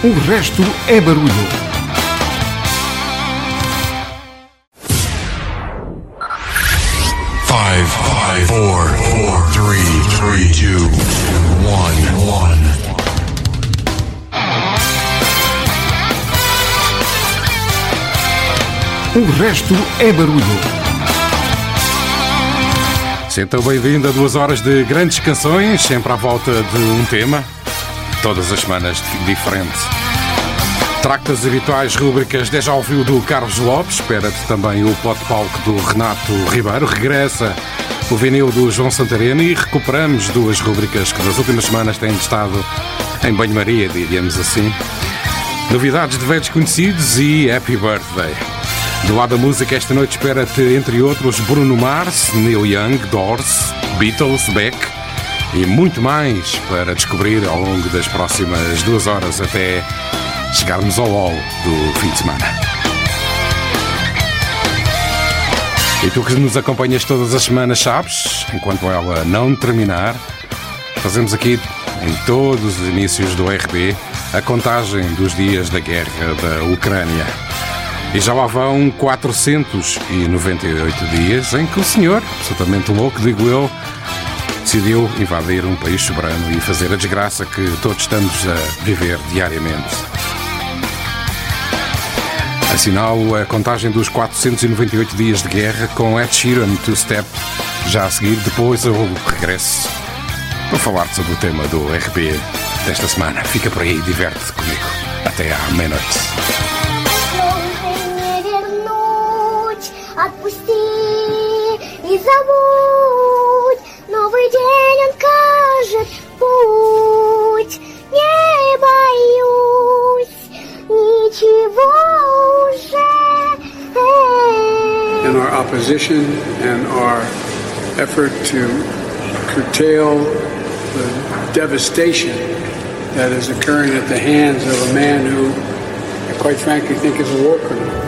O resto é barulho. Five, five, four, four, three, three, two, one, one. O resto é barulho. Então, bem-vindo a duas horas de grandes canções, sempre à volta de um tema, todas as semanas diferente. Tracta as habituais rúbricas Déjà ouviu do Carlos Lopes, espera-te também o pote palco do Renato Ribeiro, regressa o vinil do João Santarena e recuperamos duas rúbricas que nas últimas semanas têm estado em banho-maria, diríamos assim. Novidades de velhos conhecidos e Happy Birthday. Do lado da música, esta noite espera-te, entre outros, Bruno Mars, Neil Young, Doors, Beatles, Beck e muito mais para descobrir ao longo das próximas duas horas até chegarmos ao all do fim de semana. E tu que nos acompanhas todas as semanas sabes, enquanto ela não terminar, fazemos aqui em todos os inícios do RB a contagem dos dias da guerra da Ucrânia. E já lá vão 498 dias em que o senhor, absolutamente louco, digo eu, decidiu invadir um país soberano e fazer a desgraça que todos estamos a viver diariamente. Assinalo a contagem dos 498 dias de guerra com Ed Sheeran Two Step. Já a seguir, depois eu regresso para falar sobre o tema do RB desta semana. Fica por aí, diverte-te comigo. Até à meia-noite. Отпусти и забудь In our opposition and our effort to curtail the devastation that is occurring at the hands of a man who, I quite frankly, think is a war criminal.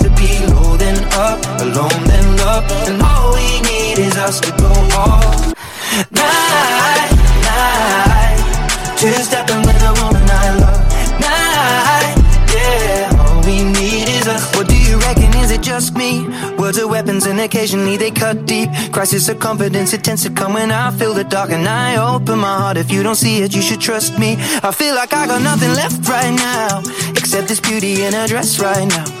then up, alone then love, and all we need is us to go all night, night. Two stepping with a woman I love, night, yeah. All we need is us. What do you reckon? Is it just me? Words are weapons and occasionally they cut deep. Crisis of confidence, it tends to come when I feel the dark and I open my heart. If you don't see it, you should trust me. I feel like I got nothing left right now, except this beauty in a dress right now.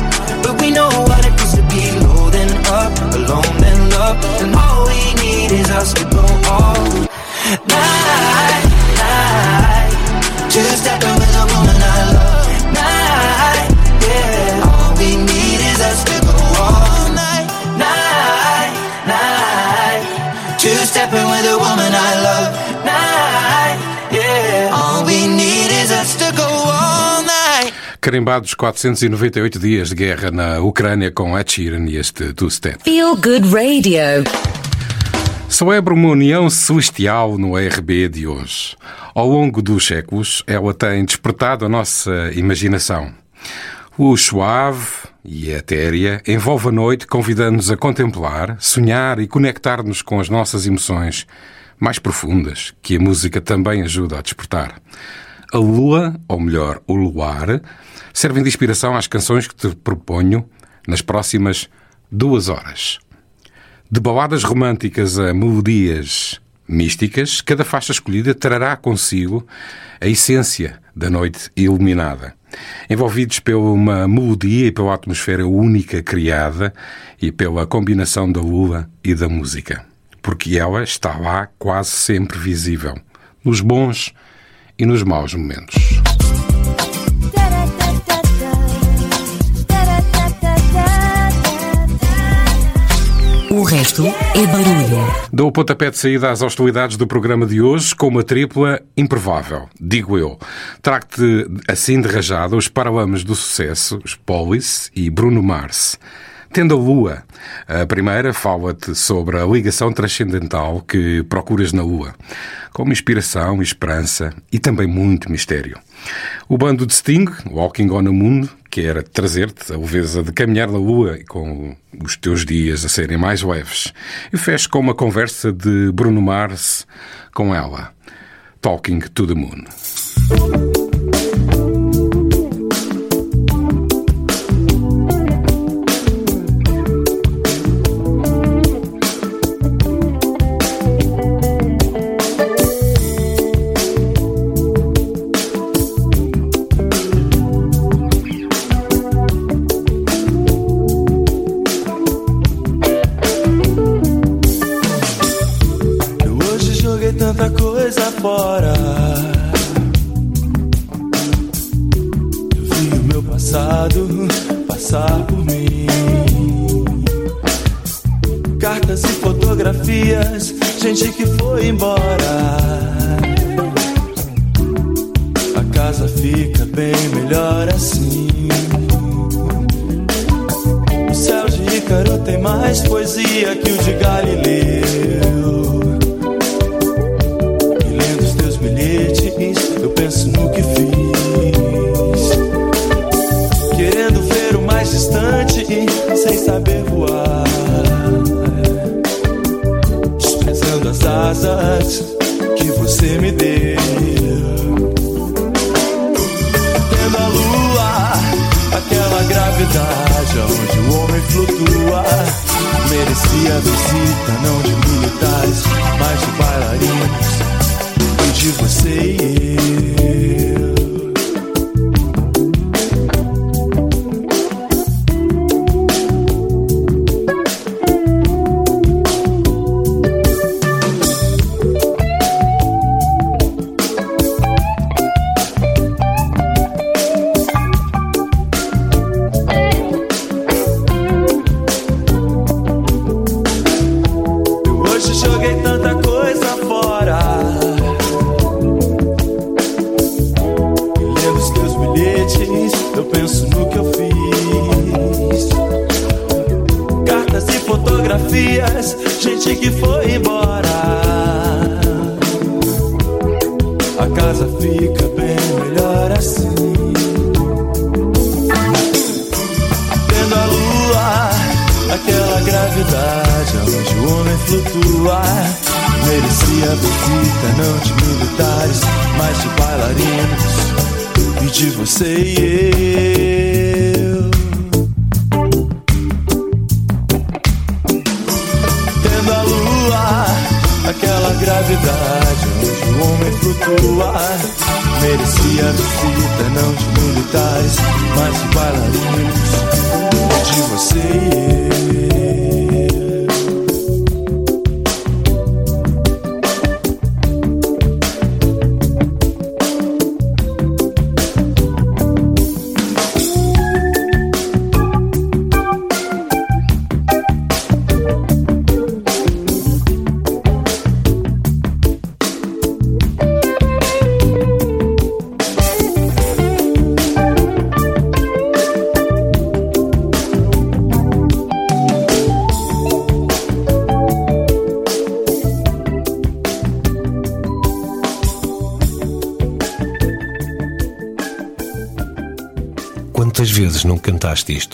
We know what it feels to be low then up, alone then love. And all we need is us to go all night, night. Stepping with Carimbados 498 dias de guerra na Ucrânia com Ed Sheeran e este Two Step. Feel Good Radio. Celebra uma união celestial no RB de hoje. Ao longo dos séculos, ela tem despertado a nossa imaginação. O suave e a etérea envolve a noite, convidando-nos a contemplar, sonhar e conectar-nos com as nossas emoções mais profundas, que a música também ajuda a despertar. A lua, ou melhor, o luar, servem de inspiração às canções que te proponho nas próximas duas horas. De baladas românticas a melodias místicas, cada faixa escolhida trará consigo a essência da noite iluminada. Envolvidos pela uma melodia e pela atmosfera única criada e pela combinação da lua e da música. Porque ela está lá quase sempre visível, nos bons e nos maus momentos. O resto é barulho. Dou o pontapé de saída às hostilidades do programa de hoje com uma tripla improvável, digo eu. Trago-te assim de rajada os paralamas do sucesso, os Polis e Bruno Mars. Tendo a Lua. A primeira fala-te sobre a ligação transcendental que procuras na Lua, como inspiração, esperança e também muito mistério. O bando de Sting, Walking on the Moon, quer trazer-te a leveza de caminhar na Lua com os teus dias a serem mais leves. E fecho com uma conversa de Bruno Mars com ela. Talking to the Moon. Cartas e fotografias, gente que foi embora. A casa fica bem melhor assim. O céu de Ícaro tem mais poesia que o de Galileu. Que você me deu. Tendo a lua, aquela gravidade onde o homem flutua. Merecia visita, não de militares, mas de bailarinos e de você e. Eu Fantastisch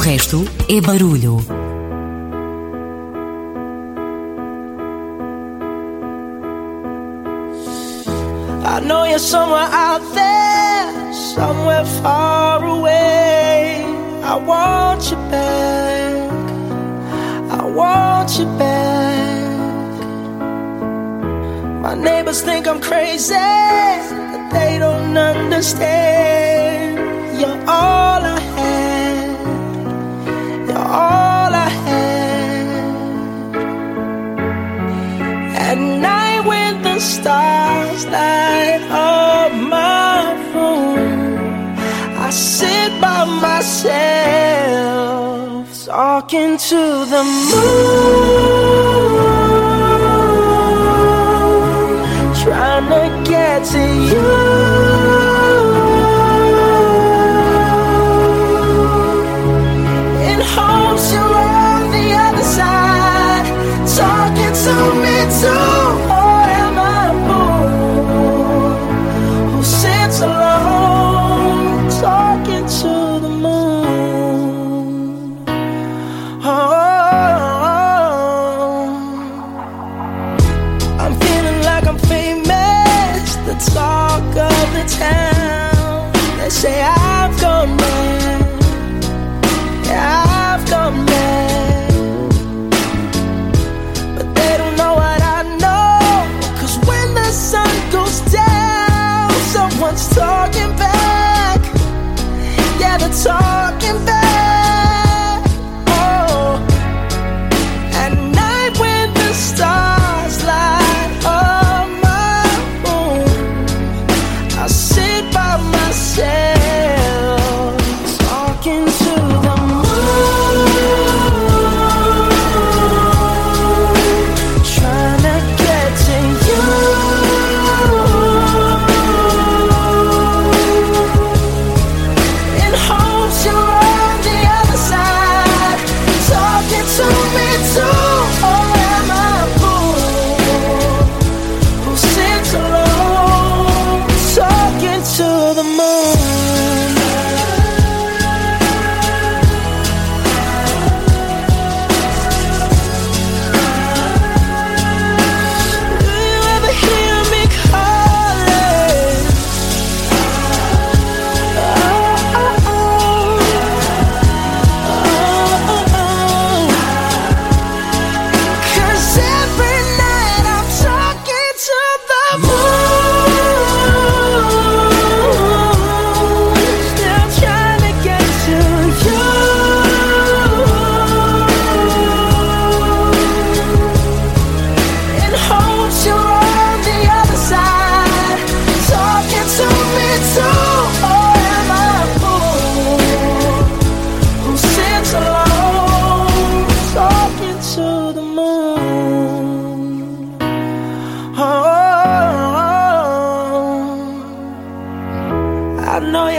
resto é barulho. I know you're somewhere out there, somewhere far away. I want you back. I want you back. My neighbors think I'm crazy, but they don't understand. You're all stars light up my room. I sit by myself, talking to the moon, trying to get to you. to me too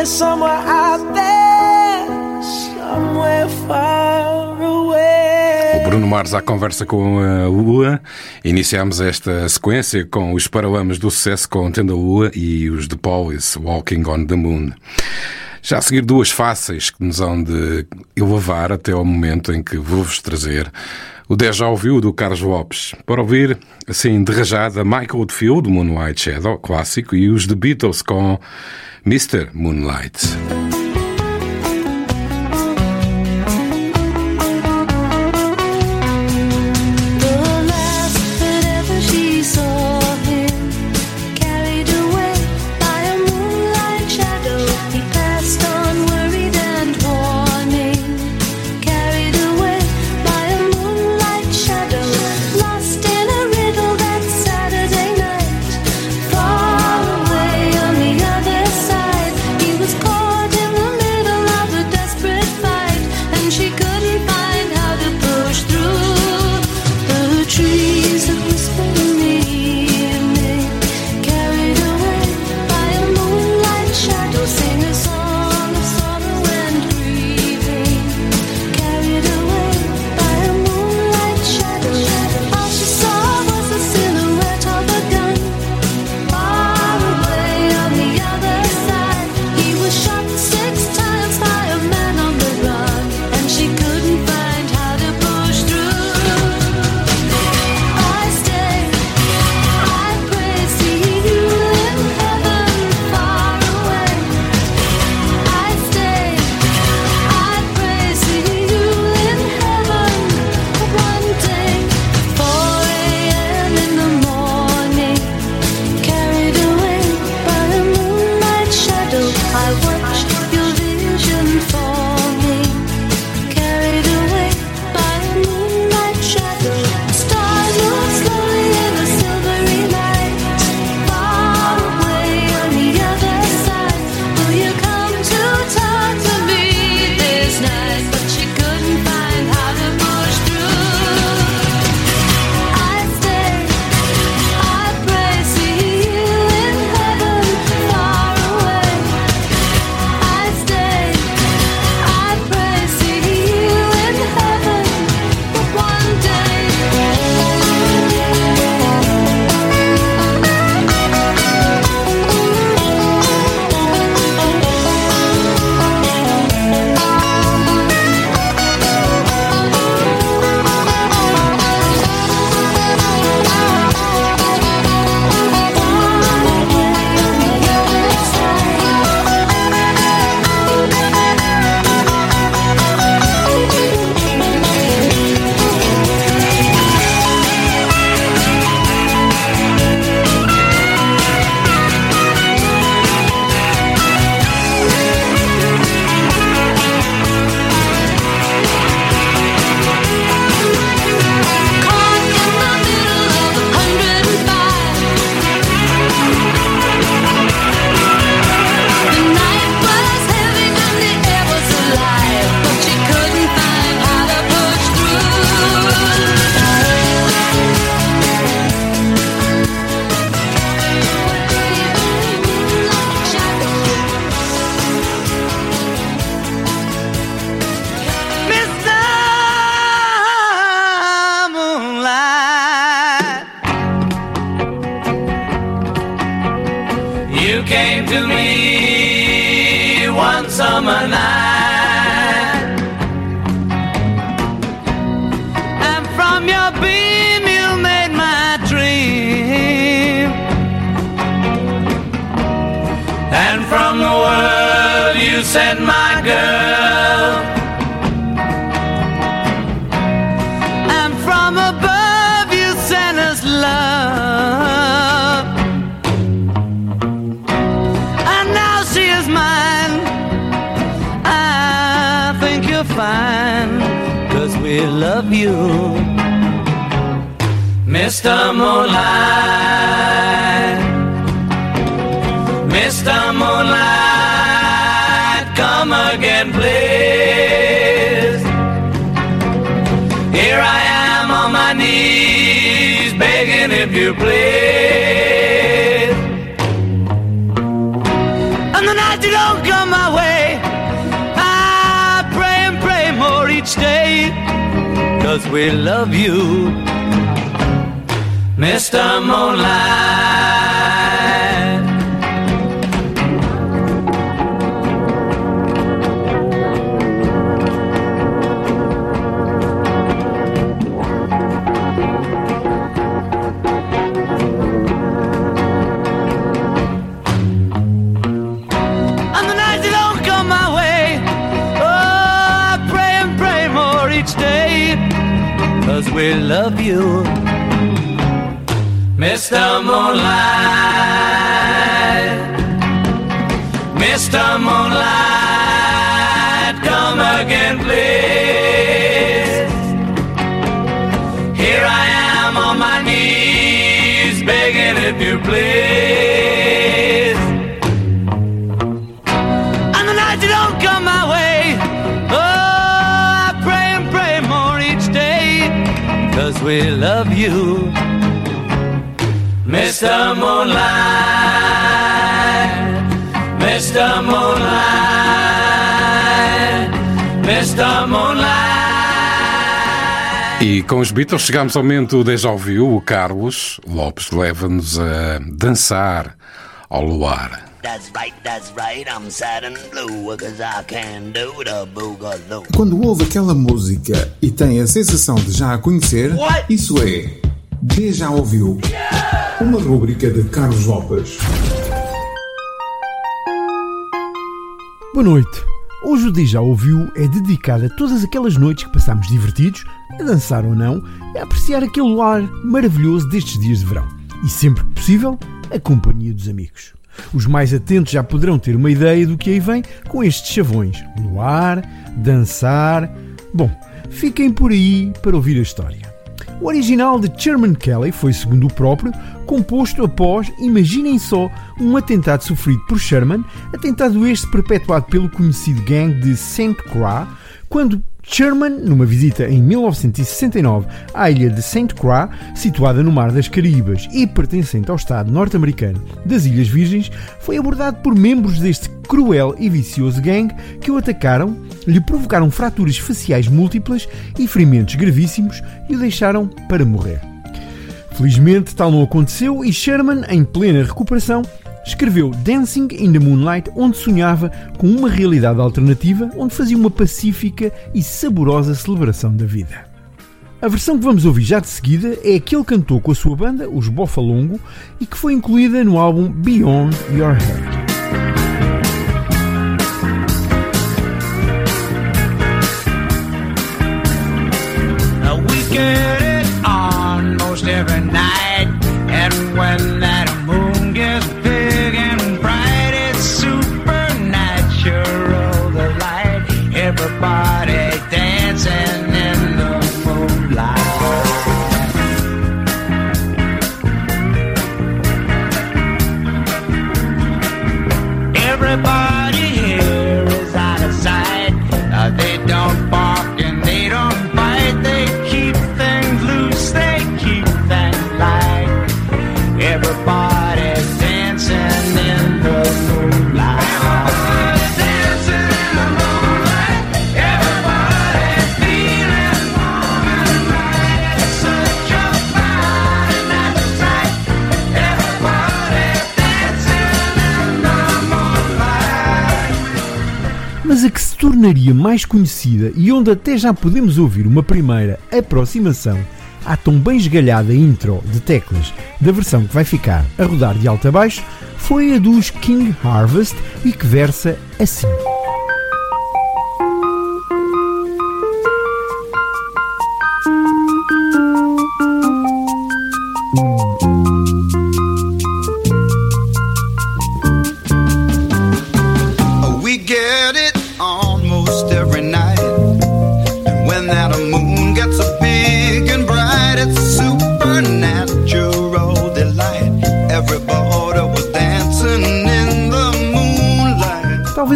Somewhere out there, somewhere far away. O Bruno Mars à conversa com a Lua. Iniciamos esta sequência com os paralamas do sucesso com Tenda Lua e os The Police, Walking on the Moon. Já a seguir, duas fáceis que nos hão de elevar até ao momento em que vou-vos trazer o Deja Ouviu do Carlos Lopes. Para ouvir, assim, de rajada, Michael Field do Moonlight Shadow, clássico, e os The Beatles com Mr. Moonlight. We love you, Mr. Moonlight. We love you, Mr. Moonlight. Mr. Moonlight, love you, Mr. Moonlight. Mr. Moonlight. Mr. Moonlight. E com os Beatles chegamos ao momento déjà vu. O Carlos Lopes leva-nos a dançar ao luar. That's right, that's right, I'm sad and blue, cause I can do the boogaloo. Quando ouve aquela música e tem a sensação de já a conhecer, isso é De Já Ouviu. Uma rúbrica de Carlos Lopes. Boa noite. Hoje o Dia Já Ouviu é dedicado a todas aquelas noites que passámos divertidos, a dançar ou não, e a apreciar aquele ar maravilhoso destes dias de verão. E sempre que possível, a companhia dos amigos. Os mais atentos já poderão ter uma ideia do que aí vem com estes chavões. Luar, dançar. Bom, fiquem por aí para ouvir a história. O original de Sherman Kelly foi, segundo o próprio, composto após, imaginem só, um atentado sofrido por Sherman, atentado este perpetuado pelo conhecido gangue de St. Croix, quando Sherman, numa visita em 1969 à ilha de St. Croix, situada no Mar das Caraíbas e pertencente ao Estado norte-americano das Ilhas Virgens, foi abordado por membros deste cruel e vicioso gangue que o atacaram, lhe provocaram fraturas faciais múltiplas e ferimentos gravíssimos e o deixaram para morrer. Felizmente, tal não aconteceu e Sherman, em plena recuperação, escreveu Dancing in the Moonlight, onde sonhava com uma realidade alternativa, onde fazia uma pacífica e saborosa celebração da vida. A versão que vamos ouvir já de seguida é a que ele cantou com a sua banda, os Bofalongo, e que foi incluída no álbum Beyond Your Head. Tornaria mais conhecida e onde até já podemos ouvir uma primeira aproximação à tão bem esgalhada intro de teclas da versão que vai ficar a rodar de alto a baixo foi a dos King Harvest e que versa assim.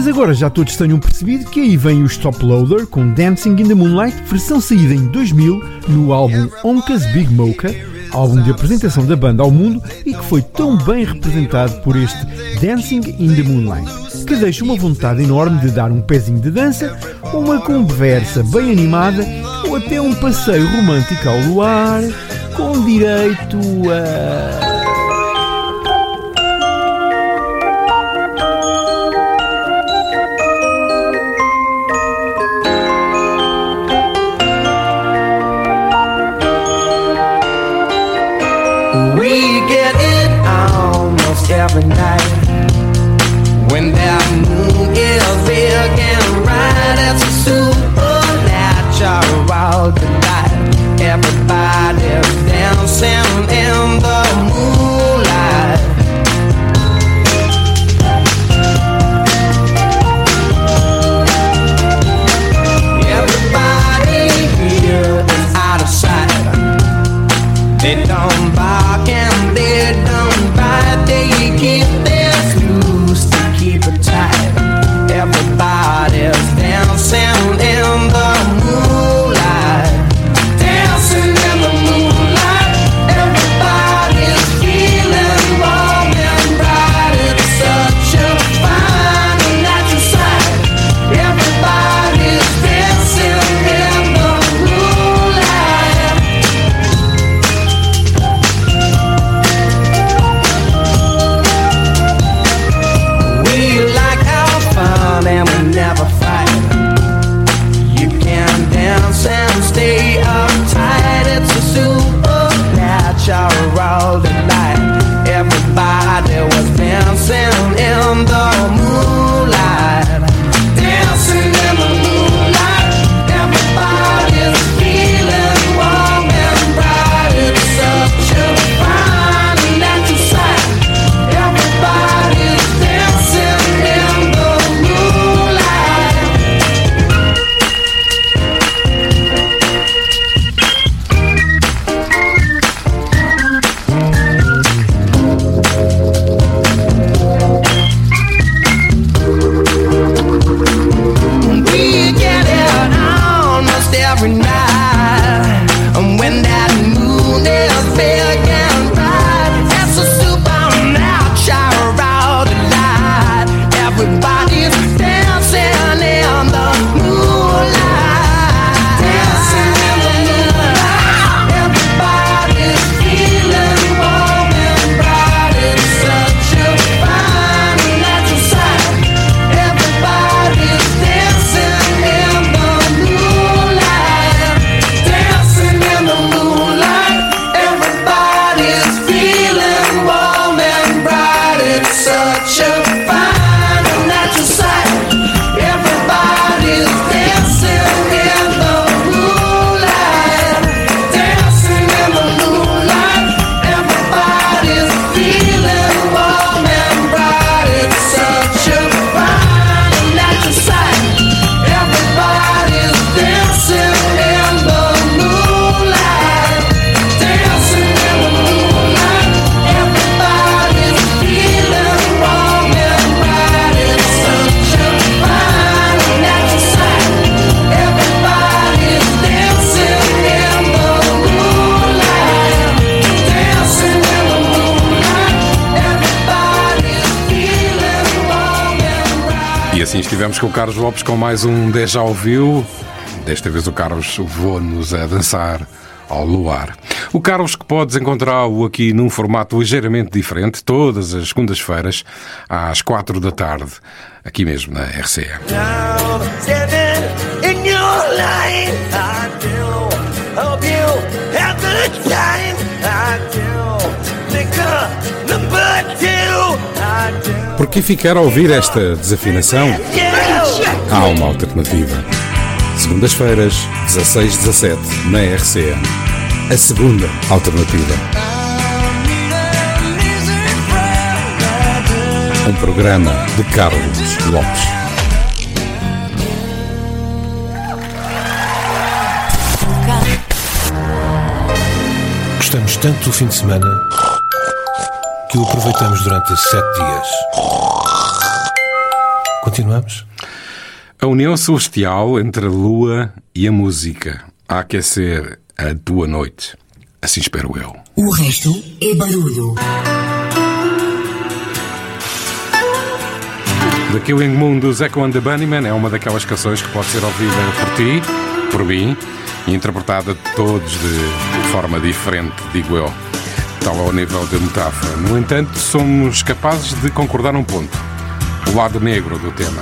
Talvez agora já todos tenham percebido que aí vem o Stop Loader com Dancing in the Moonlight, versão saída em 2000 no álbum Onkas Big Mocha, álbum de apresentação da banda ao mundo e que foi tão bem representado por este Dancing in the Moonlight, que deixa uma vontade enorme de dar um pezinho de dança, uma conversa bem animada ou até um passeio romântico ao luar, com direito a. get it almost every night. When that moon is big and bright, it's a supernatural delight. Everybody's dancing in the com mais um Deja Ouviu. Desta vez o Carlos levou-nos a dançar ao luar. O Carlos, que podes encontrá-lo aqui num formato ligeiramente diferente, todas as segundas-feiras, às quatro da tarde, aqui mesmo na do. Por que ficar a ouvir esta desafinação? Há uma alternativa. Segundas-feiras, 16-17, na RCM. A segunda alternativa. Um programa de Carlos Lopes. Gostamos tanto do fim de semana que o aproveitamos durante sete dias. Continuamos? A união celestial entre a lua e a música a aquecer a tua noite. Assim espero eu. O resto é barulho. The Killing Moon do Echo and the Bunnymen é uma daquelas canções que pode ser ouvida por ti, por mim, e interpretada de todos de forma diferente, digo eu, tal ao nível de metáfora. No entanto, somos capazes de concordar num ponto: o lado negro do tema.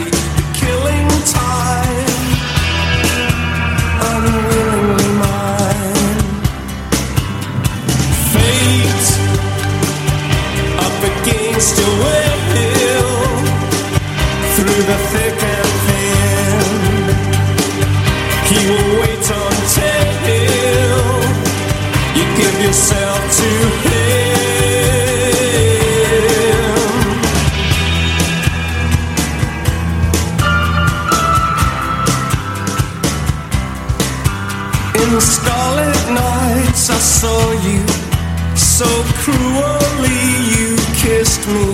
cruelly. You kissed me.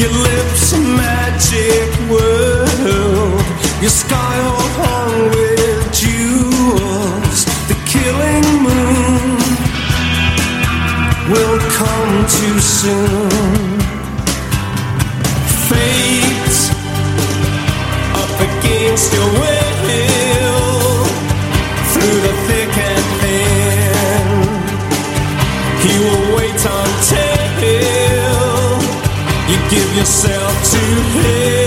Your lips a magic world. Your sky all hung with jewels. The killing moon will come too soon. Fate up against your to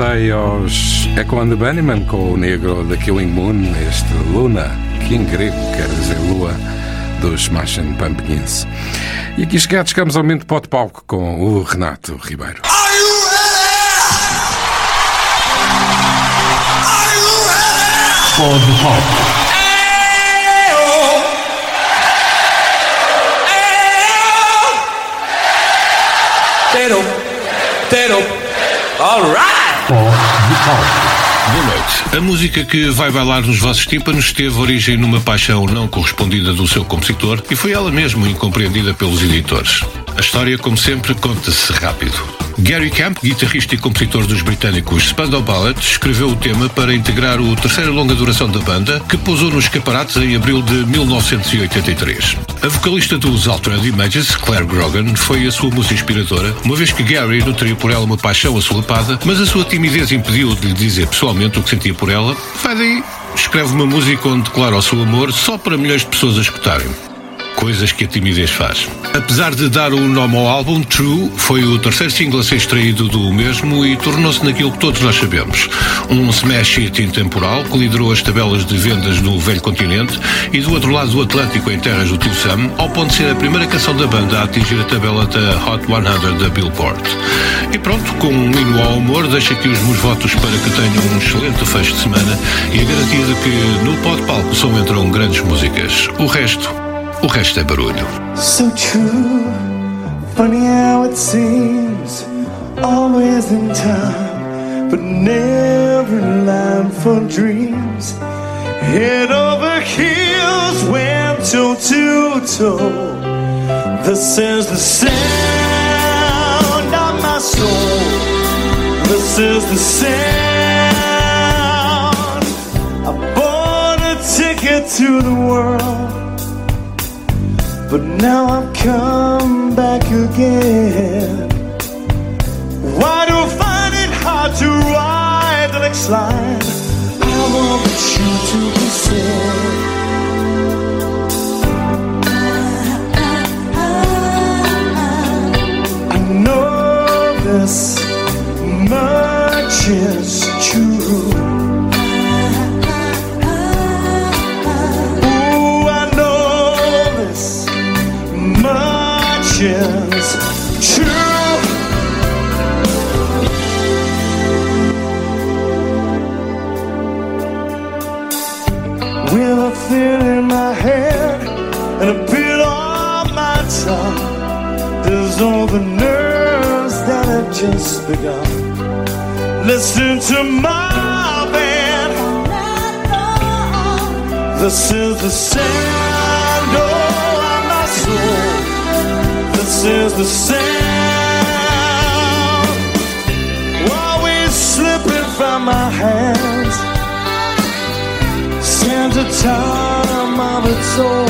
Juntei aos Echo and the Bunnymen com o negro da Killing Moon, este Luna, que em grego quer dizer lua, dos Smashing Pumpkins. E aqui chegados, chegamos ao momento de palco com o Renato Ribeiro. Pod Pop. Tero, tero, alright! Boa noite. A música que vai bailar nos vossos tímpanos teve origem numa paixão não correspondida do seu compositor e foi ela mesmo incompreendida pelos editores. A história, como sempre, conta-se rápido. Gary Camp, guitarrista e compositor dos britânicos Spandau Ballet, escreveu o tema para integrar o terceiro longa duração da banda, que pousou nos escaparates em abril de 1983. A vocalista dos Altered Images, Claire Grogan, foi a sua musa inspiradora, uma vez que Gary nutria por ela uma paixão assolapada, mas a sua timidez impediu de lhe dizer pessoalmente o que sentia por ela. Vai daí, escreve uma música onde declara o seu amor só para milhões de pessoas a escutarem. Coisas que a timidez faz. Apesar de dar o nome ao álbum, True foi o terceiro single a ser extraído do mesmo e tornou-se naquilo que todos nós sabemos. Um smash hit intemporal que liderou as tabelas de vendas no velho continente e do outro lado do Atlântico, em terras do Tio Sam, ao ponto de ser a primeira canção da banda a atingir a tabela da Hot 100 da Billboard. E pronto, com um hino ao humor, deixo aqui os meus votos para que tenham um excelente fecho de semana e a garantia de que no pó de palco só entram grandes músicas. O resto, o resto é barulho. So true, funny how it seems, always in time, but never in line for dreams. Head over heels, went toe to toe. This is the sound of my soul. This is the sound. I bought a ticket to the world. But now I've come back again. Why do I find it hard to ride the next line? I want you to be said. I know this much In my head and a bit on my tongue, there's all the nerves that have just begun. Listen to my band. This is the sound of oh, my soul. This is the sound. Always slipping from my hands. Sends a time of its own.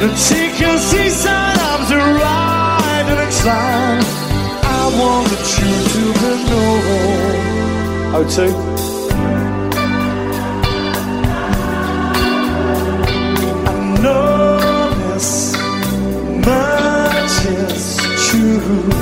The chicken seaside arms are right the next line. I want the truth to be known. Oh, two. I know this much is true.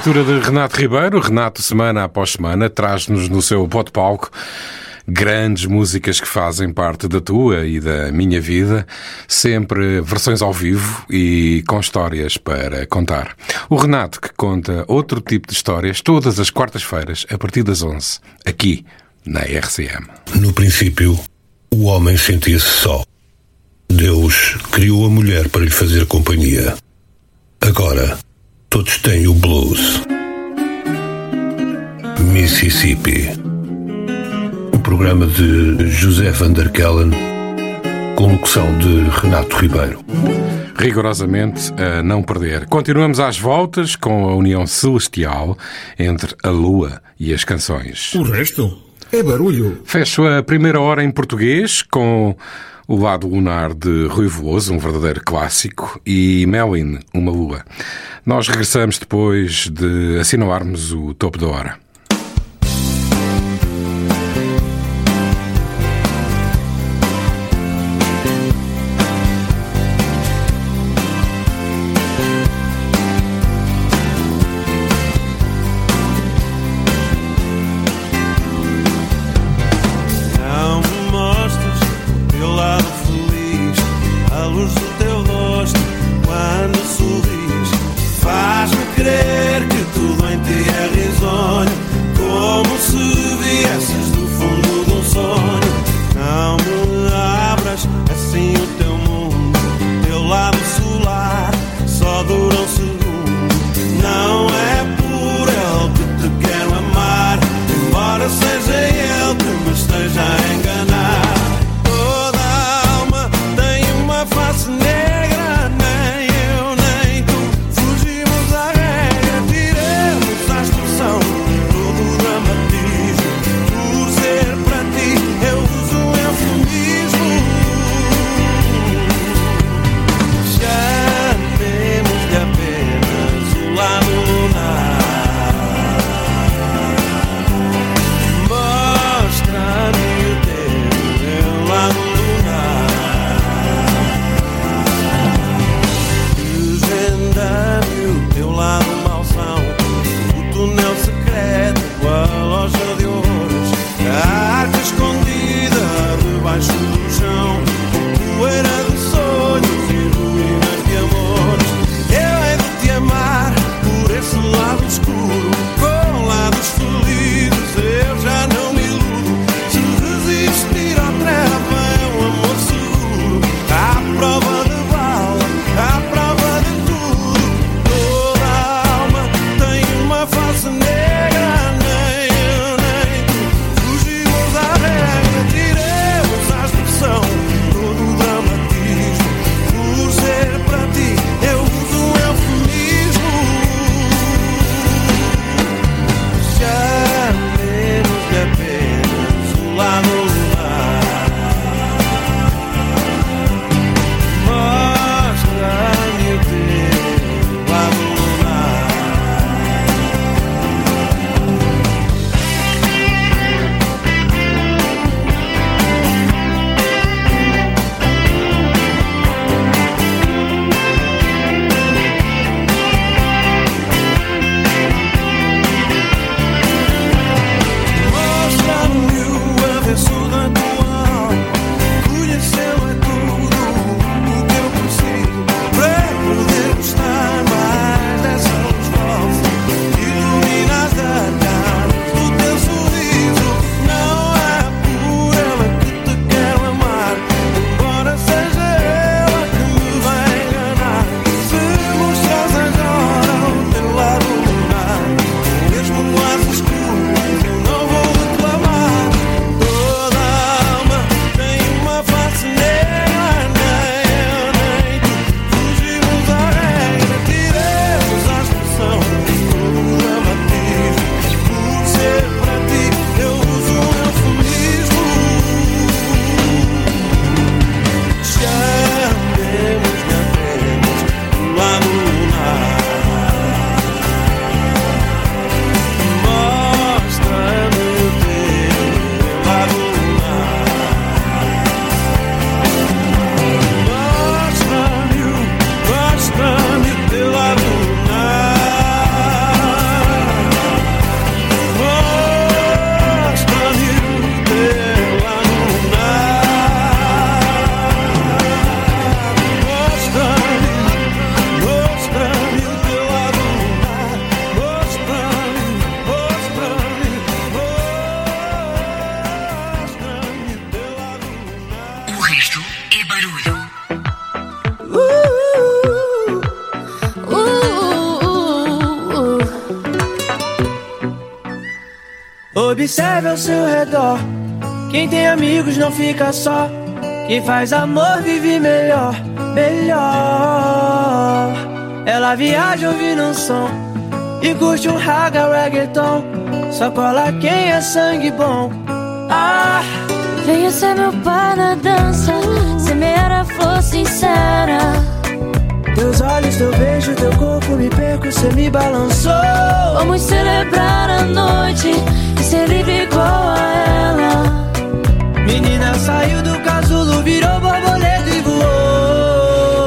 Com a assinatura de Renato Ribeiro, Renato, semana após semana, traz-nos no seu pote palco grandes músicas que fazem parte da tua e da minha vida, sempre versões ao vivo e com histórias para contar. O Renato que conta outro tipo de histórias todas as quartas-feiras, a partir das 11, aqui na RCM. No princípio, o homem sentia-se só. Deus criou a mulher para lhe fazer companhia. Agora, todos têm o blues. Mississippi. Um programa de José Van der Kellen, com locução de Renato Ribeiro. rigorosamente a não perder. Continuamos às voltas com a união celestial entre a lua e as canções. O resto é barulho. Fecho a primeira hora em português com o lado lunar de Rui Veloso, um verdadeiro clássico, e Melin, uma lua. Nós regressamos depois de assinalarmos o topo da hora. Redor. Quem tem amigos não fica só. Quem faz amor vive melhor, melhor. Ela viaja ouvindo um som e curte um raga reggaeton. Só cola quem é sangue bom. Ah, Venha ser meu par na dança, semear a flor sincera. teus olhos, teu beijo, teu corpo me perco, cê me balançou. Vamos celebrar a noite e ser livre. Menina saiu do casulo, virou borboleta e voou.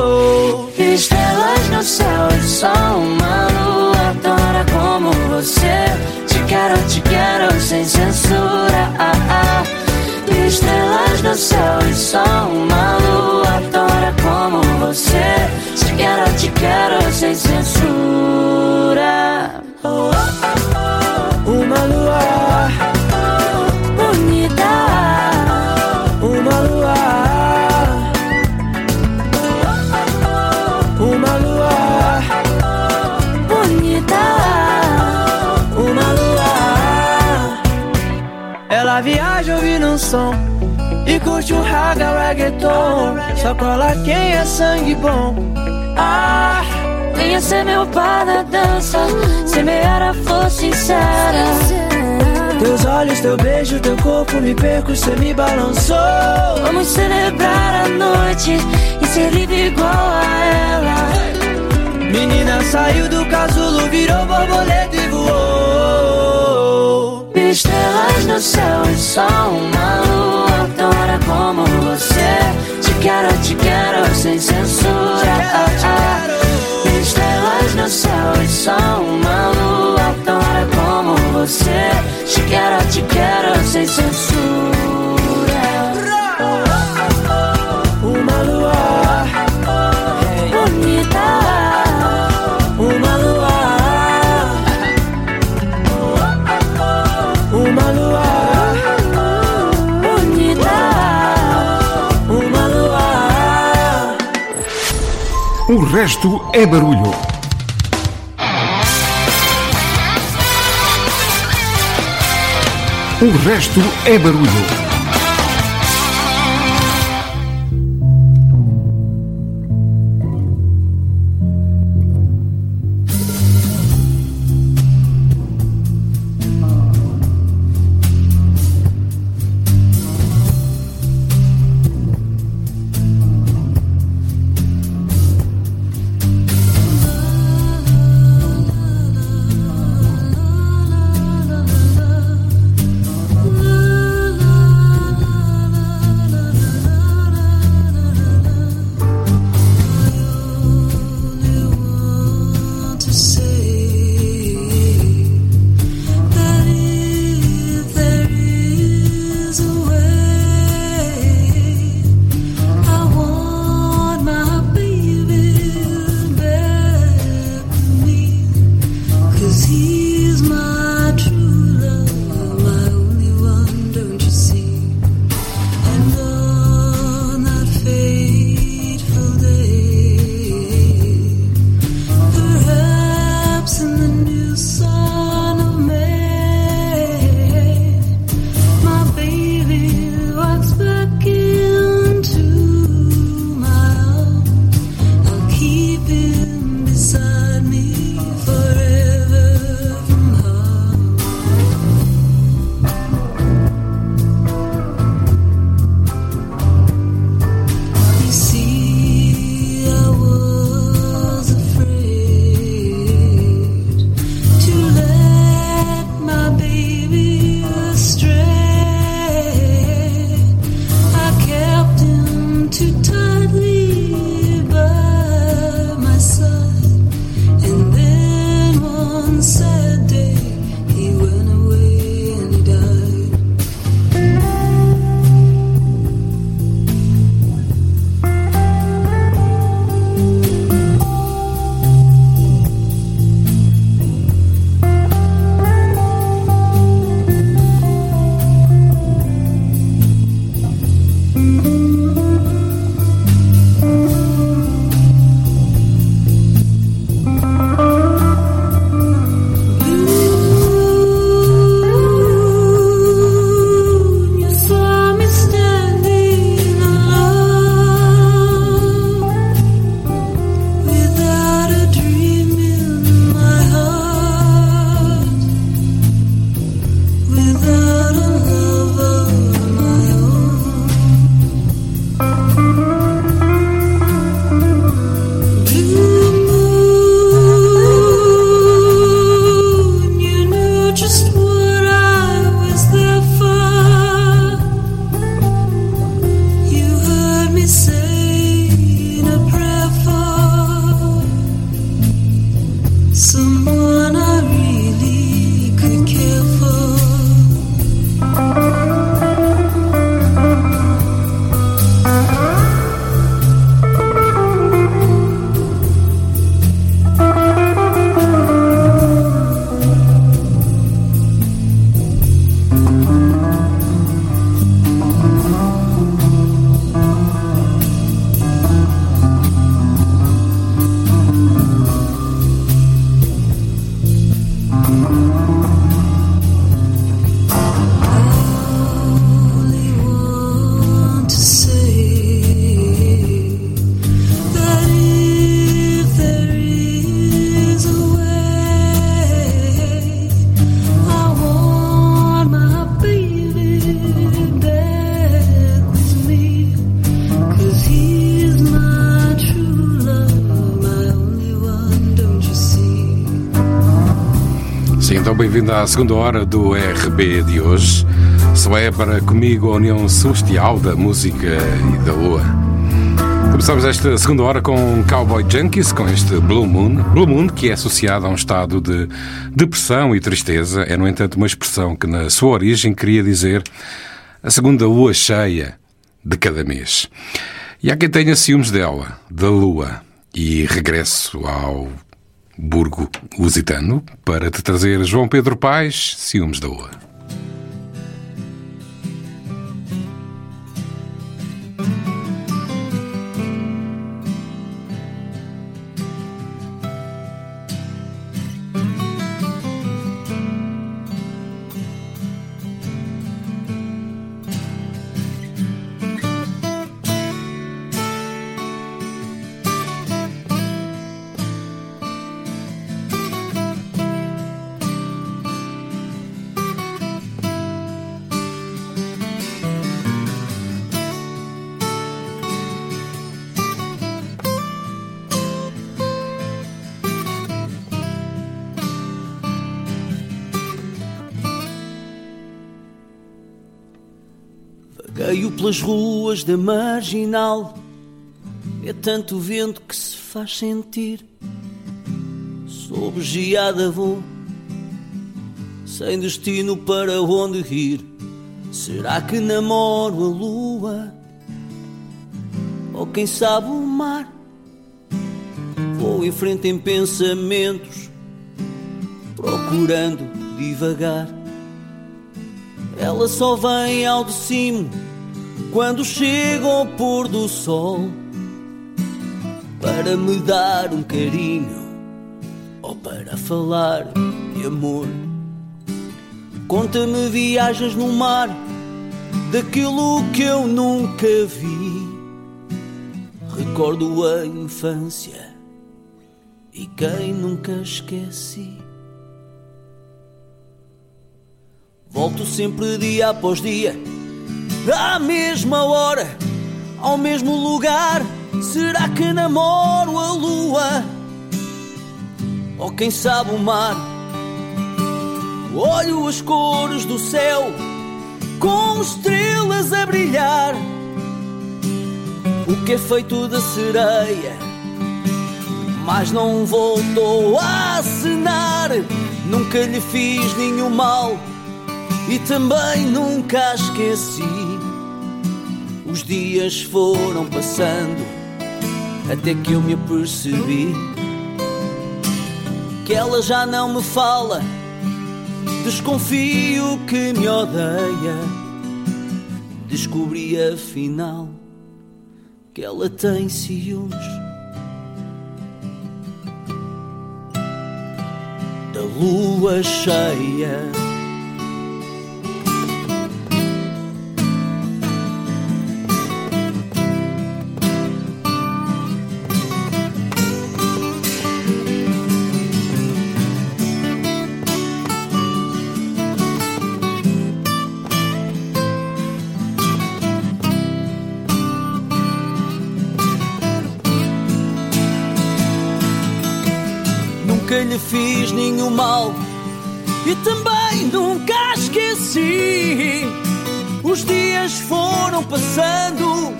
Estrelas no céu e só uma lua adora como você. Te quero, te quero sem censura. Ah, ah. Estrelas no céu e só uma lua adora como você. Te quero, te quero sem censura. Curte um raga reggaeton. Só cola quem é sangue bom. Ah, Venha ser meu par na dança, semear a flor sincera. teus olhos, teu beijo, teu corpo me perco, cê me balançou. Vamos celebrar a noite e ser livre igual a ela. Menina saiu do casulo, virou borboleta No céu e só uma lua adora como você. Te quero, te quero sem censura. Ah, ah. Estrelas no céu e só uma lua adora como você. Te quero, te quero sem censura. O resto é barulho. O resto é barulho. Bem-vindo à segunda hora do RB de hoje. Celebra comigo a união celestial da música e da lua. Começamos esta segunda hora com Cowboy Junkies, com este Blue Moon. Blue Moon, que é associado a um estado de depressão e tristeza, é, no entanto, uma expressão que, na sua origem, queria dizer a segunda lua cheia de cada mês. E há quem tenha ciúmes dela, da lua. E regresso ao Burgo Lusitano para te trazer João Pedro Paes, ciúmes da lua. Ruas da marginal. É tanto vento que se faz sentir. Sob geada vou, sem destino para onde ir. Será que namoro a lua? Ou quem sabe o mar? Vou em frente em pensamentos, procurando divagar. Ela só vem ao de cimo quando chega ao pôr do sol para me dar um carinho ou para falar de amor. Conta-me viagens no mar daquilo que eu nunca vi. Recordo a infância e quem nunca esqueci. Volto sempre dia após dia, à mesma hora, ao mesmo lugar. Será que namoro a lua? Ou quem sabe o mar? Olho as cores do céu com estrelas a brilhar. O que é feito da sereia, mas não voltou a acenar. Nunca lhe fiz nenhum mal e também nunca esqueci. Os dias foram passando até que eu me apercebi que ela já não me fala. Desconfio que me odeia. Descobri afinal que ela tem ciúmes da lua cheia. Lhe fiz nenhum mal e também nunca esqueci. Os dias foram passando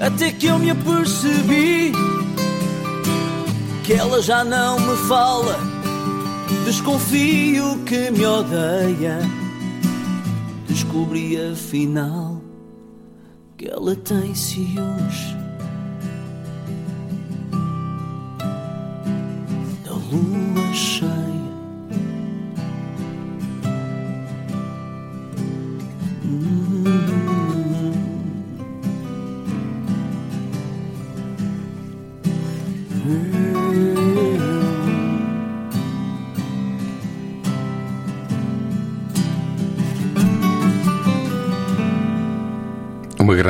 até que eu me apercebi que ela já não me fala. Desconfio que me odeia. Descobri afinal que ela tem ciúmes.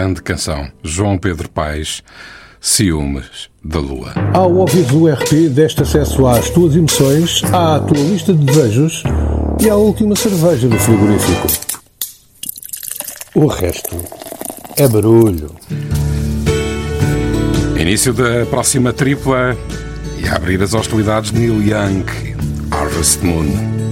Grande canção. João Pedro Paes, Ciúmes da Lua. Ao ouvir o RP, deste acesso às tuas emoções, à tua lista de desejos e à última cerveja do frigorífico. O resto é barulho. Início da próxima tripla e a abrir as hostilidades Neil Young, Harvest Moon.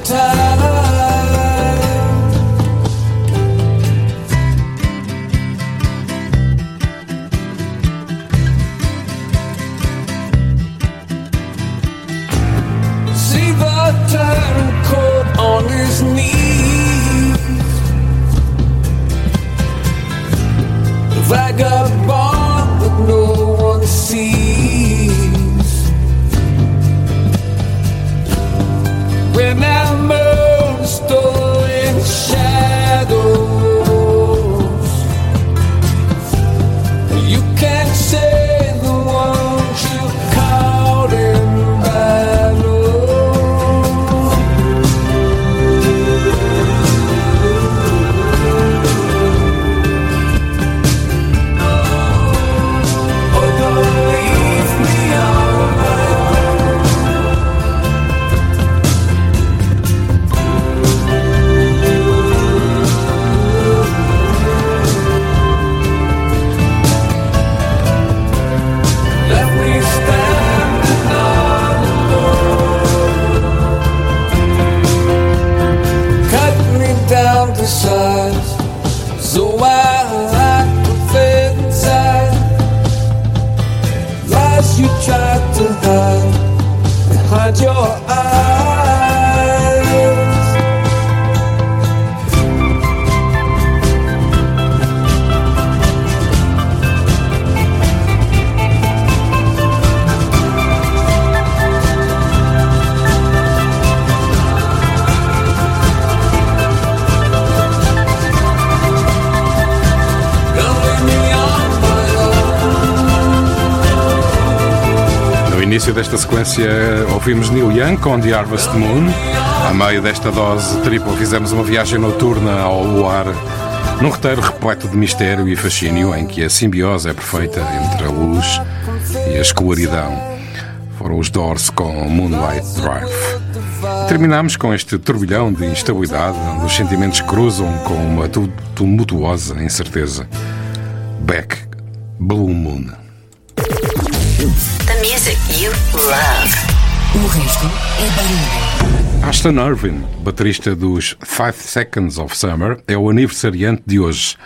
Time. Sequência ouvimos Neil Young com The Harvest Moon. A meio desta dose tripla fizemos uma viagem noturna ao luar num roteiro repleto de mistério e fascínio em que a simbiose é perfeita entre a luz e a escuridão. Foram os Doors com Moonlight Drive. Terminamos com este turbilhão de instabilidade onde os sentimentos cruzam com uma tu- tumultuosa incerteza. Beck, Blue Moon. O resto é barulho. Aston Irving, baterista dos Five Seconds of Summer, é o aniversariante de hoje.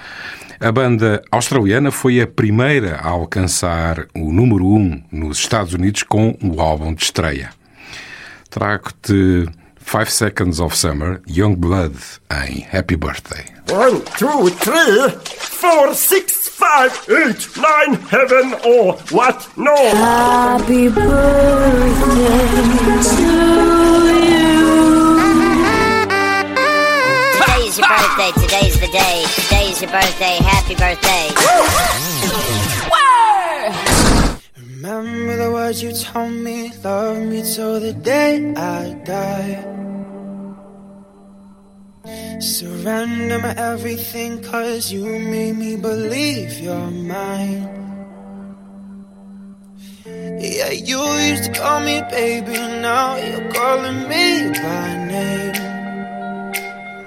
A banda australiana foi a primeira a alcançar o número 1 um nos Estados Unidos com o álbum de estreia. Trago-te Five Seconds of Summer, Young Blood, em Happy Birthday. One, two, three, four, six, five, eight, nine, heaven or what? No. Happy birthday to you. Today's your birthday, today's the day. Today's your birthday, happy birthday. Remember the words you told me, love me till the day I die. Surrender my everything, cause you made me believe you're mine. Yeah, you used to call me baby, now you're calling me by name.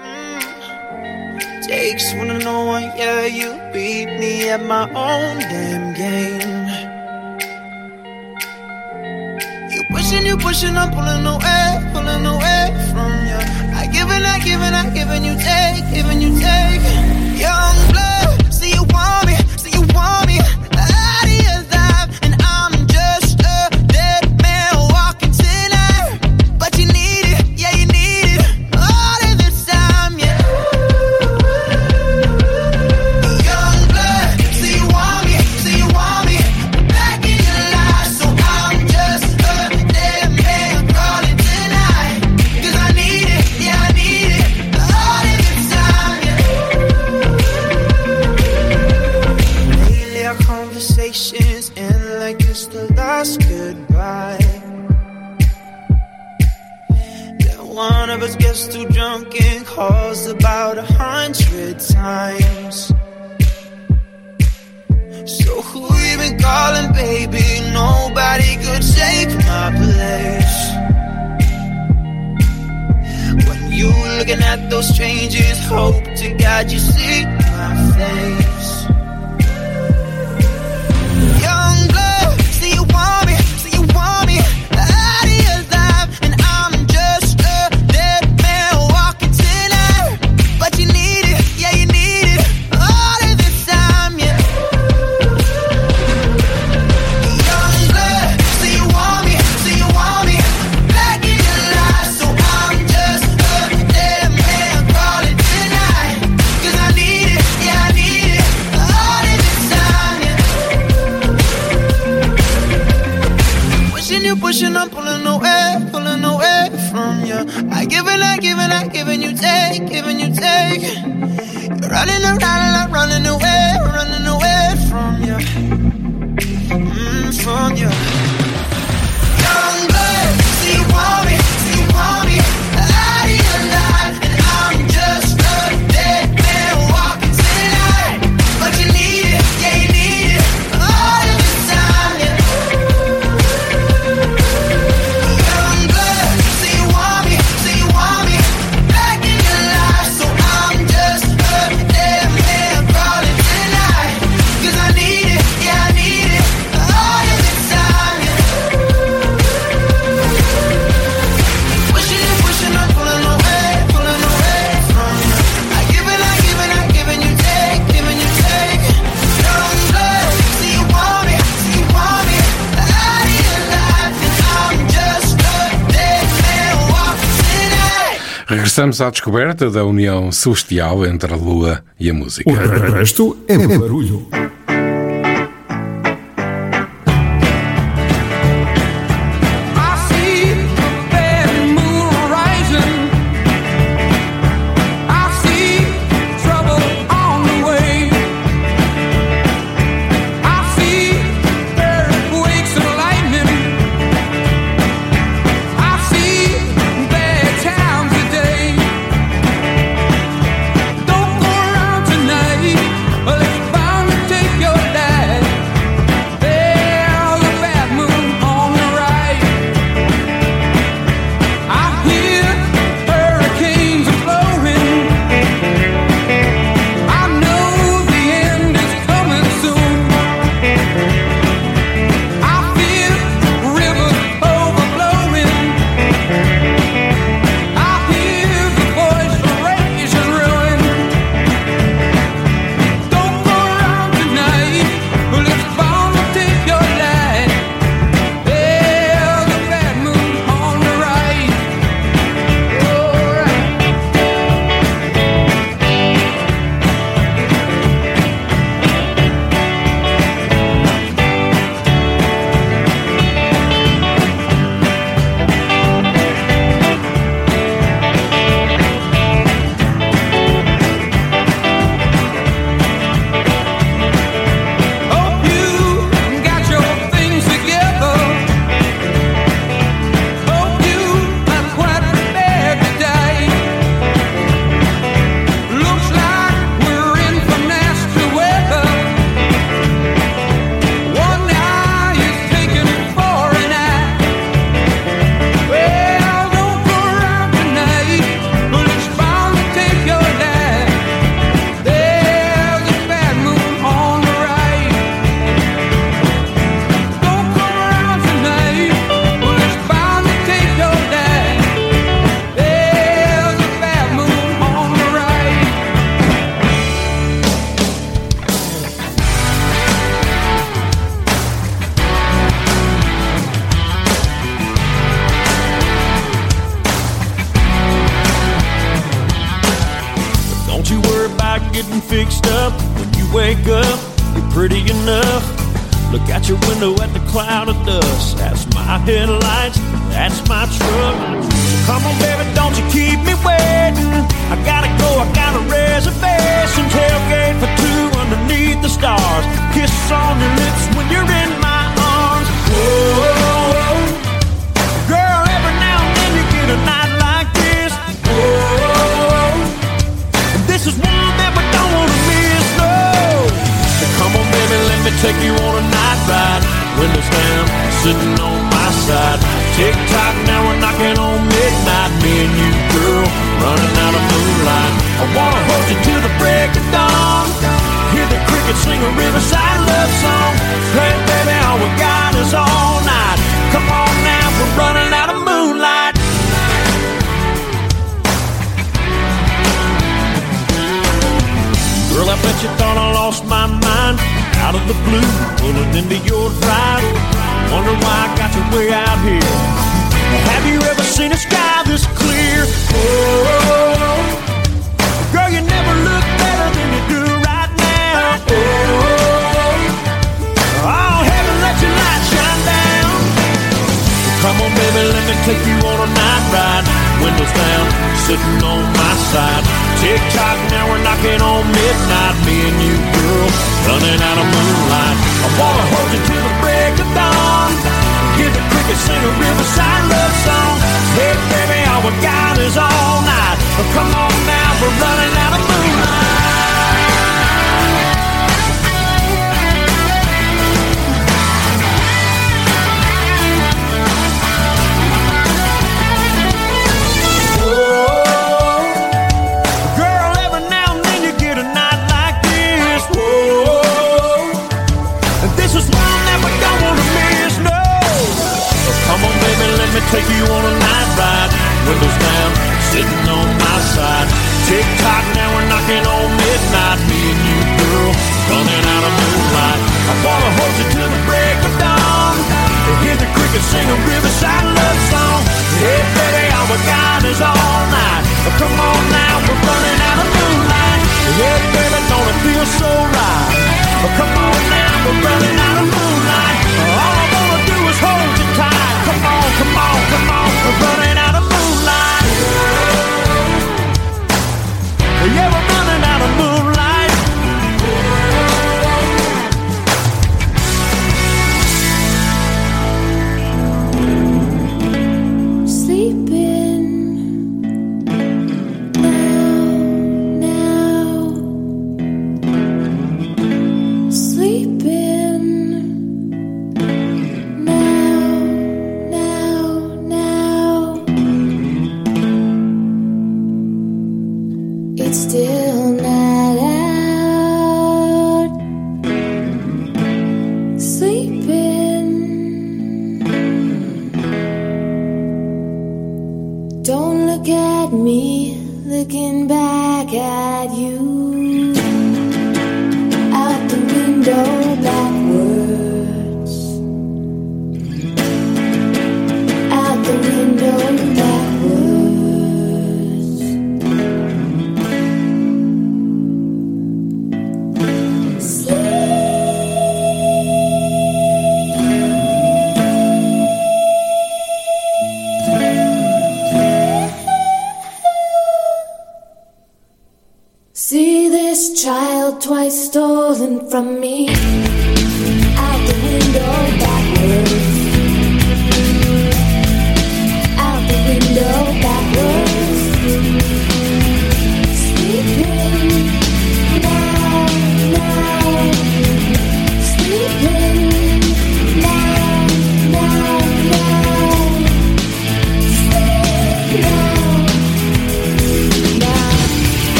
Mm. Takes one to know one, yeah, you beat me at my own damn game. You pushing, you pushing, I'm pulling away, pulling away from you. I give and I give and I give and you take, give and you take. Young blood, see you want me. Estamos à descoberta da união celestial entre a lua e a música. O resto é, é barulho.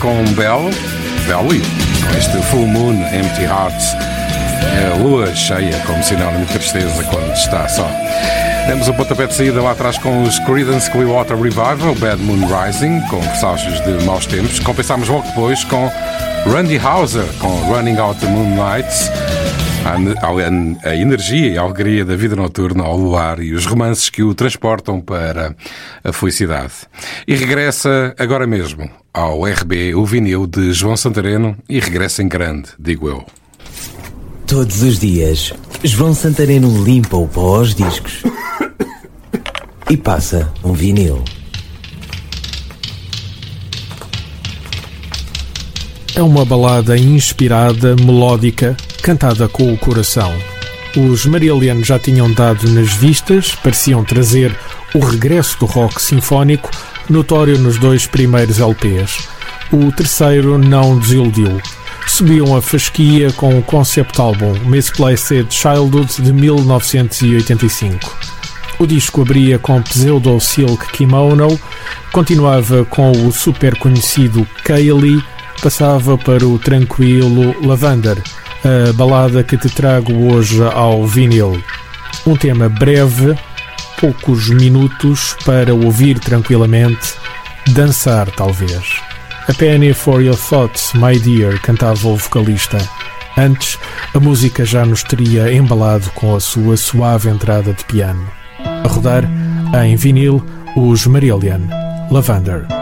Com Bell, Belly, com este Full Moon, Empty Hearts. A lua cheia, como sinónimo de tristeza quando está só. Demos o pontapé de saída lá atrás com os Creedence Clearwater Revival, Bad Moon Rising, com presságios de maus tempos. Compensámos logo depois com Randy Hauser, com Running Out the Moonlights. A energia e a alegria da vida noturna ao luar e os romances que o transportam para a felicidade. E regressa agora mesmo ao RB o vinil de João Santareno e regressa em grande, digo eu. Todos os dias, João Santareno limpa o pó aos discos e passa um vinil. É uma balada inspirada, melódica, cantada com o coração. Os Marillion já tinham dado nas vistas, pareciam trazer o regresso do rock sinfónico, notório nos dois primeiros LPs. O terceiro não desiludiu. Subiam a fasquia com o concept álbum Misplaced Childhood de 1985. O disco abria com Pseudo Silk Kimono, continuava com o super conhecido Kaylee, passava para o tranquilo Lavender, a balada que te trago hoje ao vinil. Um tema breve, poucos minutos para ouvir tranquilamente, dançar talvez. A Penny for Your Thoughts, My Dear, cantava o vocalista. Antes, a música já nos teria embalado com a sua suave entrada de piano. A rodar, em vinil, os Marillion, Lavender.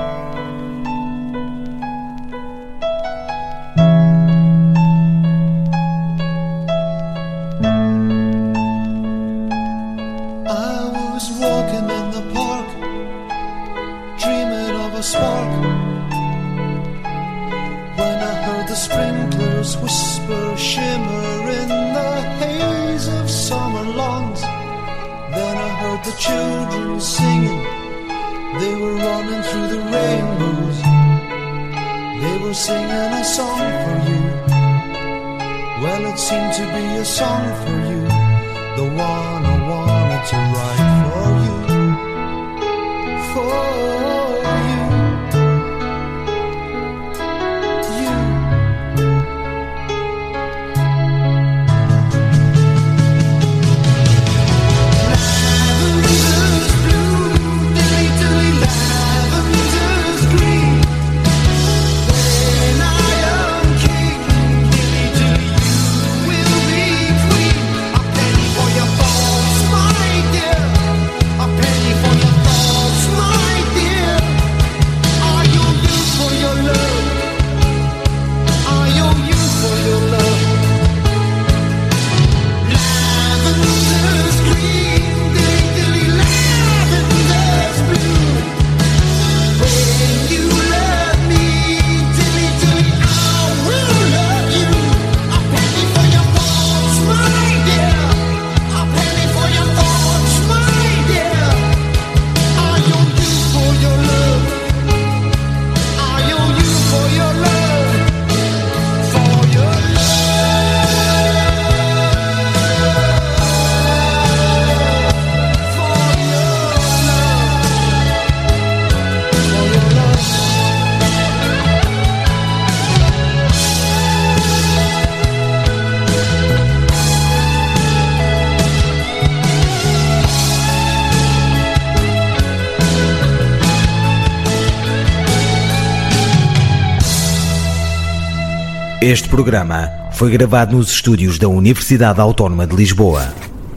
Este programa foi gravado nos estúdios da Universidade Autónoma de Lisboa.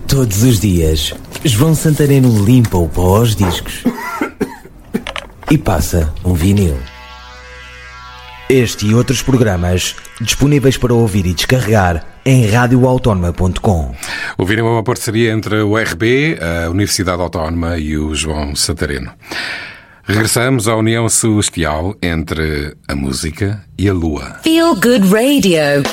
Todos os dias, João Santareno limpa o pó aos discos e passa um vinil. Este e outros programas disponíveis para ouvir e descarregar em radioautónoma.com. Ouviram uma parceria entre o RB, a Universidade Autónoma e o João Santareno. Regressamos à união celestial entre a música e a lua. Feel Good Radio.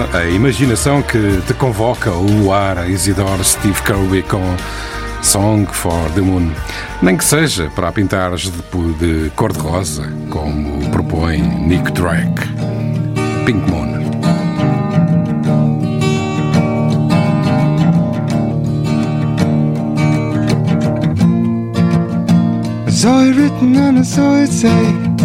A imaginação, que te convoca o luar, a Isidore Steve Kirby com Song for the Moon. Nem que seja para pintares de, de cor-de-rosa, como propõe Nick Drake. Pink Moon. I saw it written and I saw it say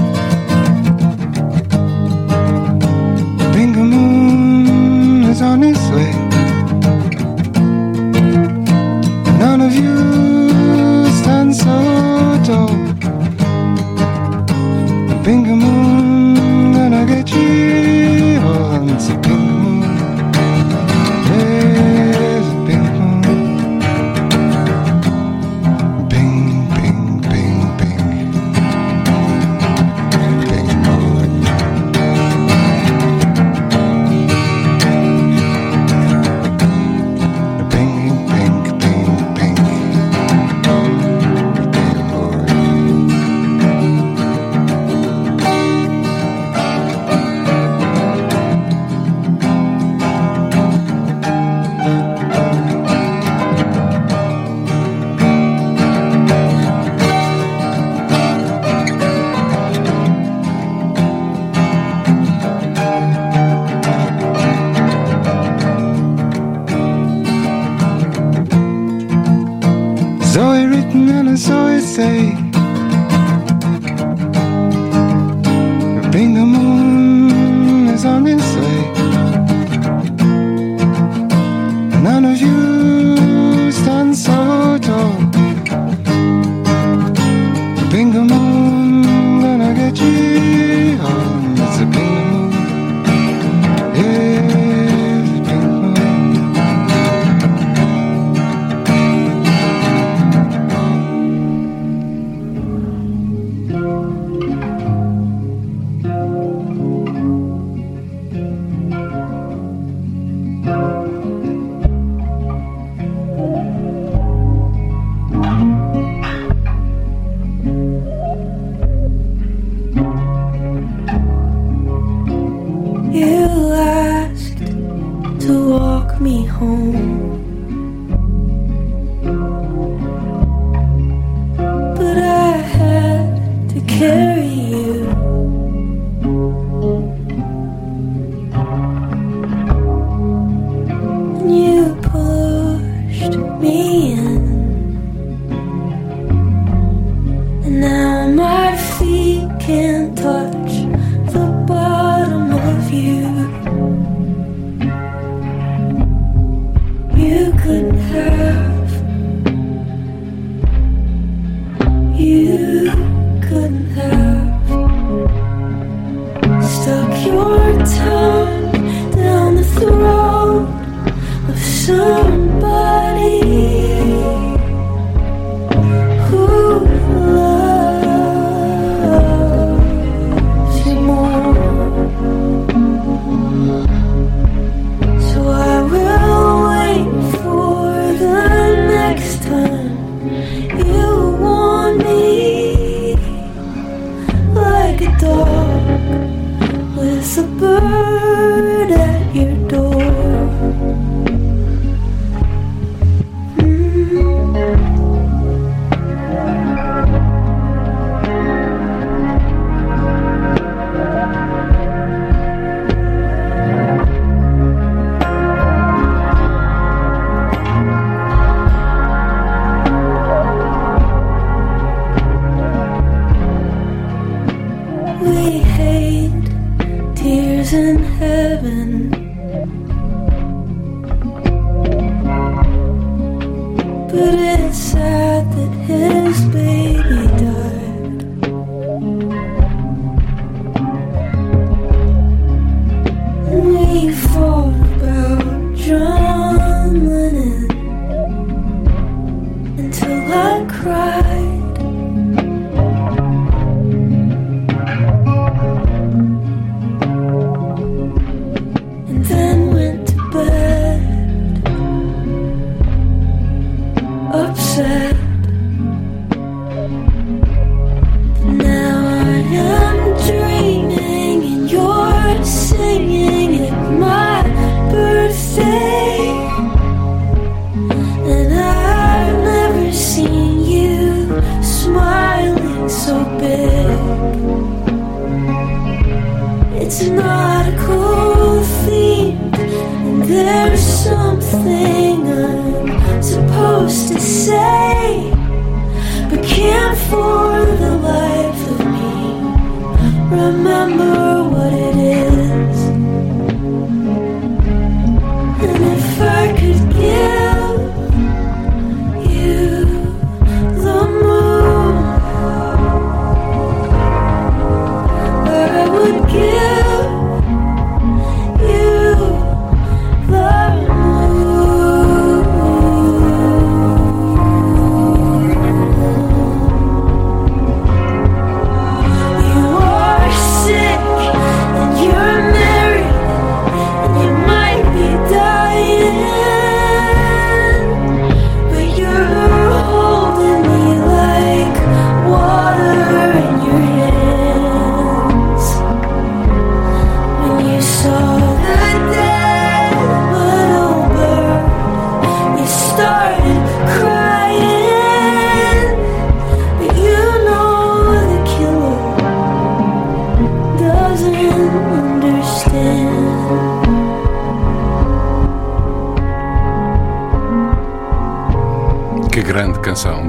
home.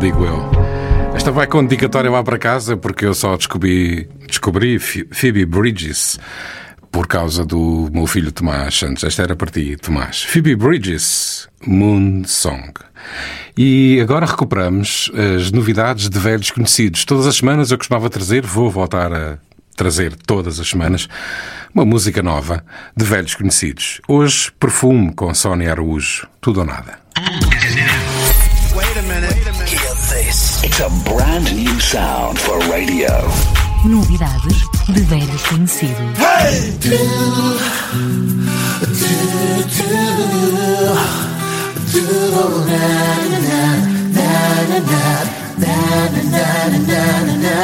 Digo eu. Esta vai com dedicatória lá para casa porque eu só descobri, descobri Ph- Phoebe Bridges por causa do meu filho Tomás Santos. Esta era para ti, Tomás. Phoebe Bridges, Moon Song. E agora recuperamos as novidades de velhos conhecidos. Todas as semanas eu costumava trazer, vou voltar a trazer todas as semanas, uma música nova de velhos conhecidos. Hoje, Perfume com Sónia Araújo. Tudo ou nada. It's a brand new sound for radio. Novidades de velhos conhecidos. Hey! Do, do, do, do, na, na, na, na, na. Na, na, na,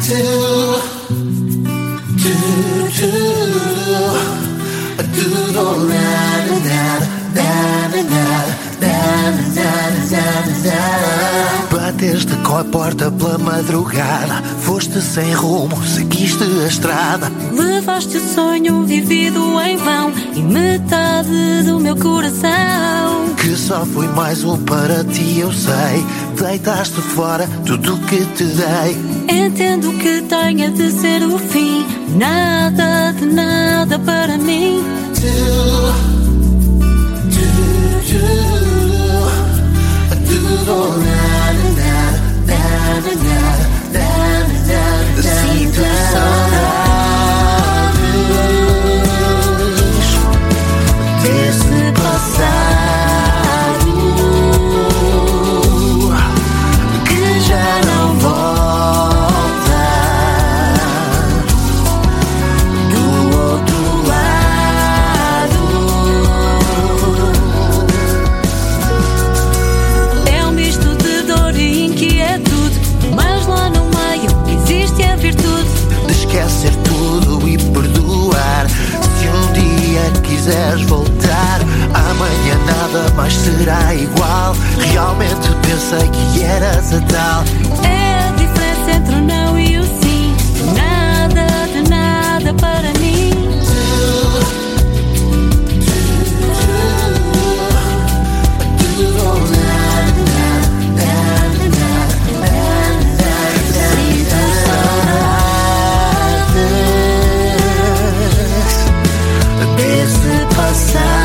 do, do, do, do, do, na, na, na, na, na. Bateste com a porta pela madrugada, foste sem rumo, seguiste a estrada. Levaste o sonho vivido em vão e metade do meu coração. Que só fui mais um para ti, eu sei. Deitaste fora tudo o que te dei. Entendo que tenha de ser o fim. Nada de nada para mim. and and. The sea through quiseres voltar, amanhã nada mais será igual. Realmente pensei que eras a tal. myself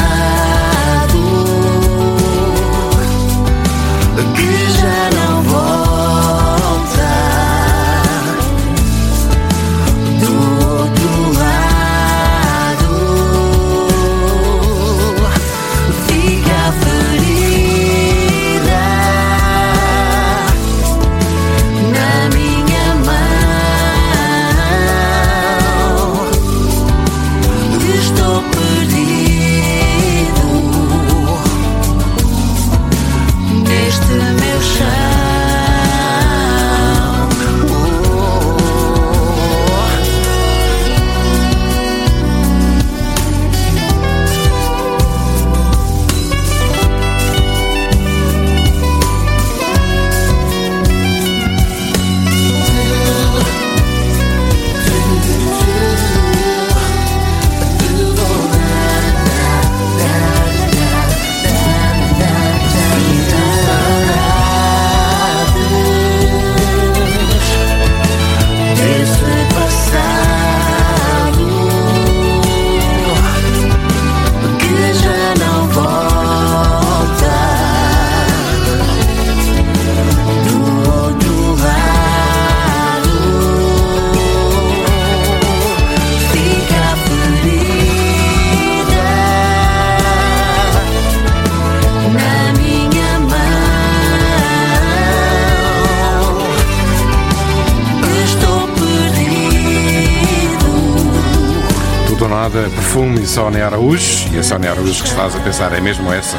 Sónia Araújo. E a Sónia Araújo que estás a pensar é mesmo essa,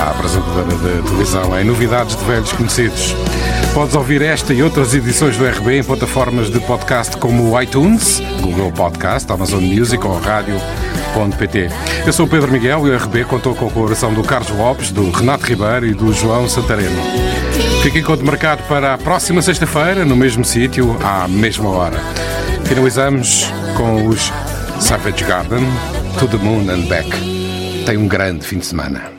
a apresentadora de televisão em Novidades de Velhos Conhecidos. Podes ouvir esta e outras edições do RB em plataformas de podcast como o iTunes, Google Podcast, Amazon Music ou Rádio.pt. Eu sou o Pedro Miguel e o RB contou com a colaboração do Carlos Lopes, do Renato Ribeiro e do João Santareno. Fica encontro marcado para a próxima sexta-feira, no mesmo sítio, à mesma hora. Finalizamos com os Savage Garden, To the Moon and Back. Tem um grande fim de semana.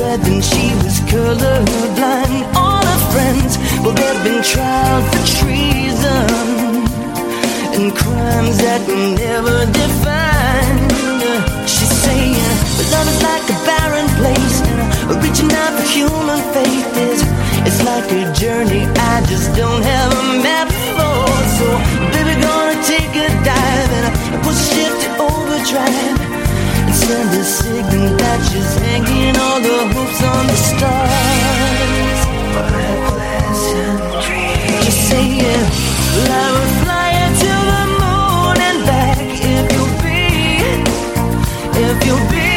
Red, then she was colorblind. All her friends, well, they've been tried for treason and crimes that were never defined. She's saying, but love is like a barren place, and reaching out for human faith is it's like a journey I just don't have a map for. So, baby, gonna take a dive and push shift to overdrive and send a signal that she's hanging all the hopes on the stars. A pleasant dream. I fly the moon and back if you'll be, if you'll be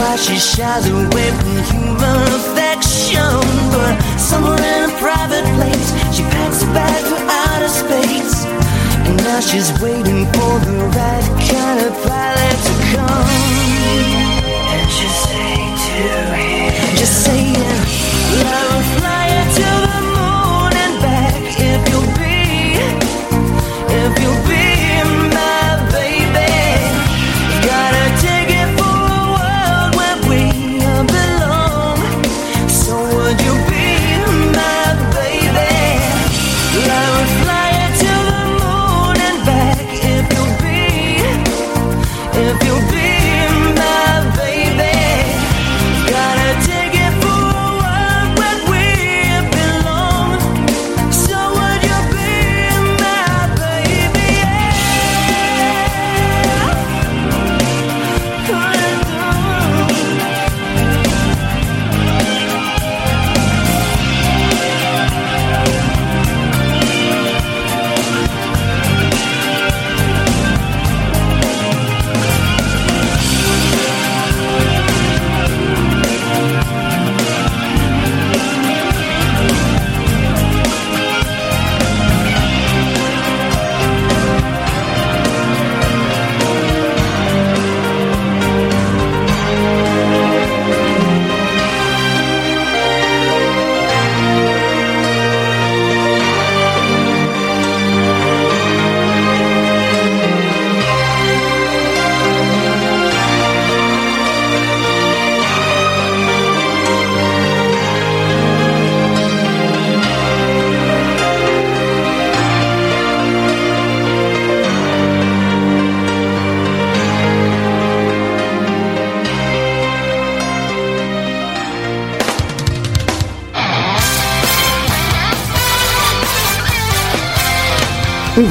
why she shies away from human affection. But somewhere in a private place, she packs a bag for outer space. And now she's waiting for the right kind of pilot to come. And she'll say to him, just saying, I will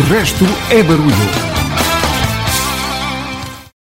resto é barulho.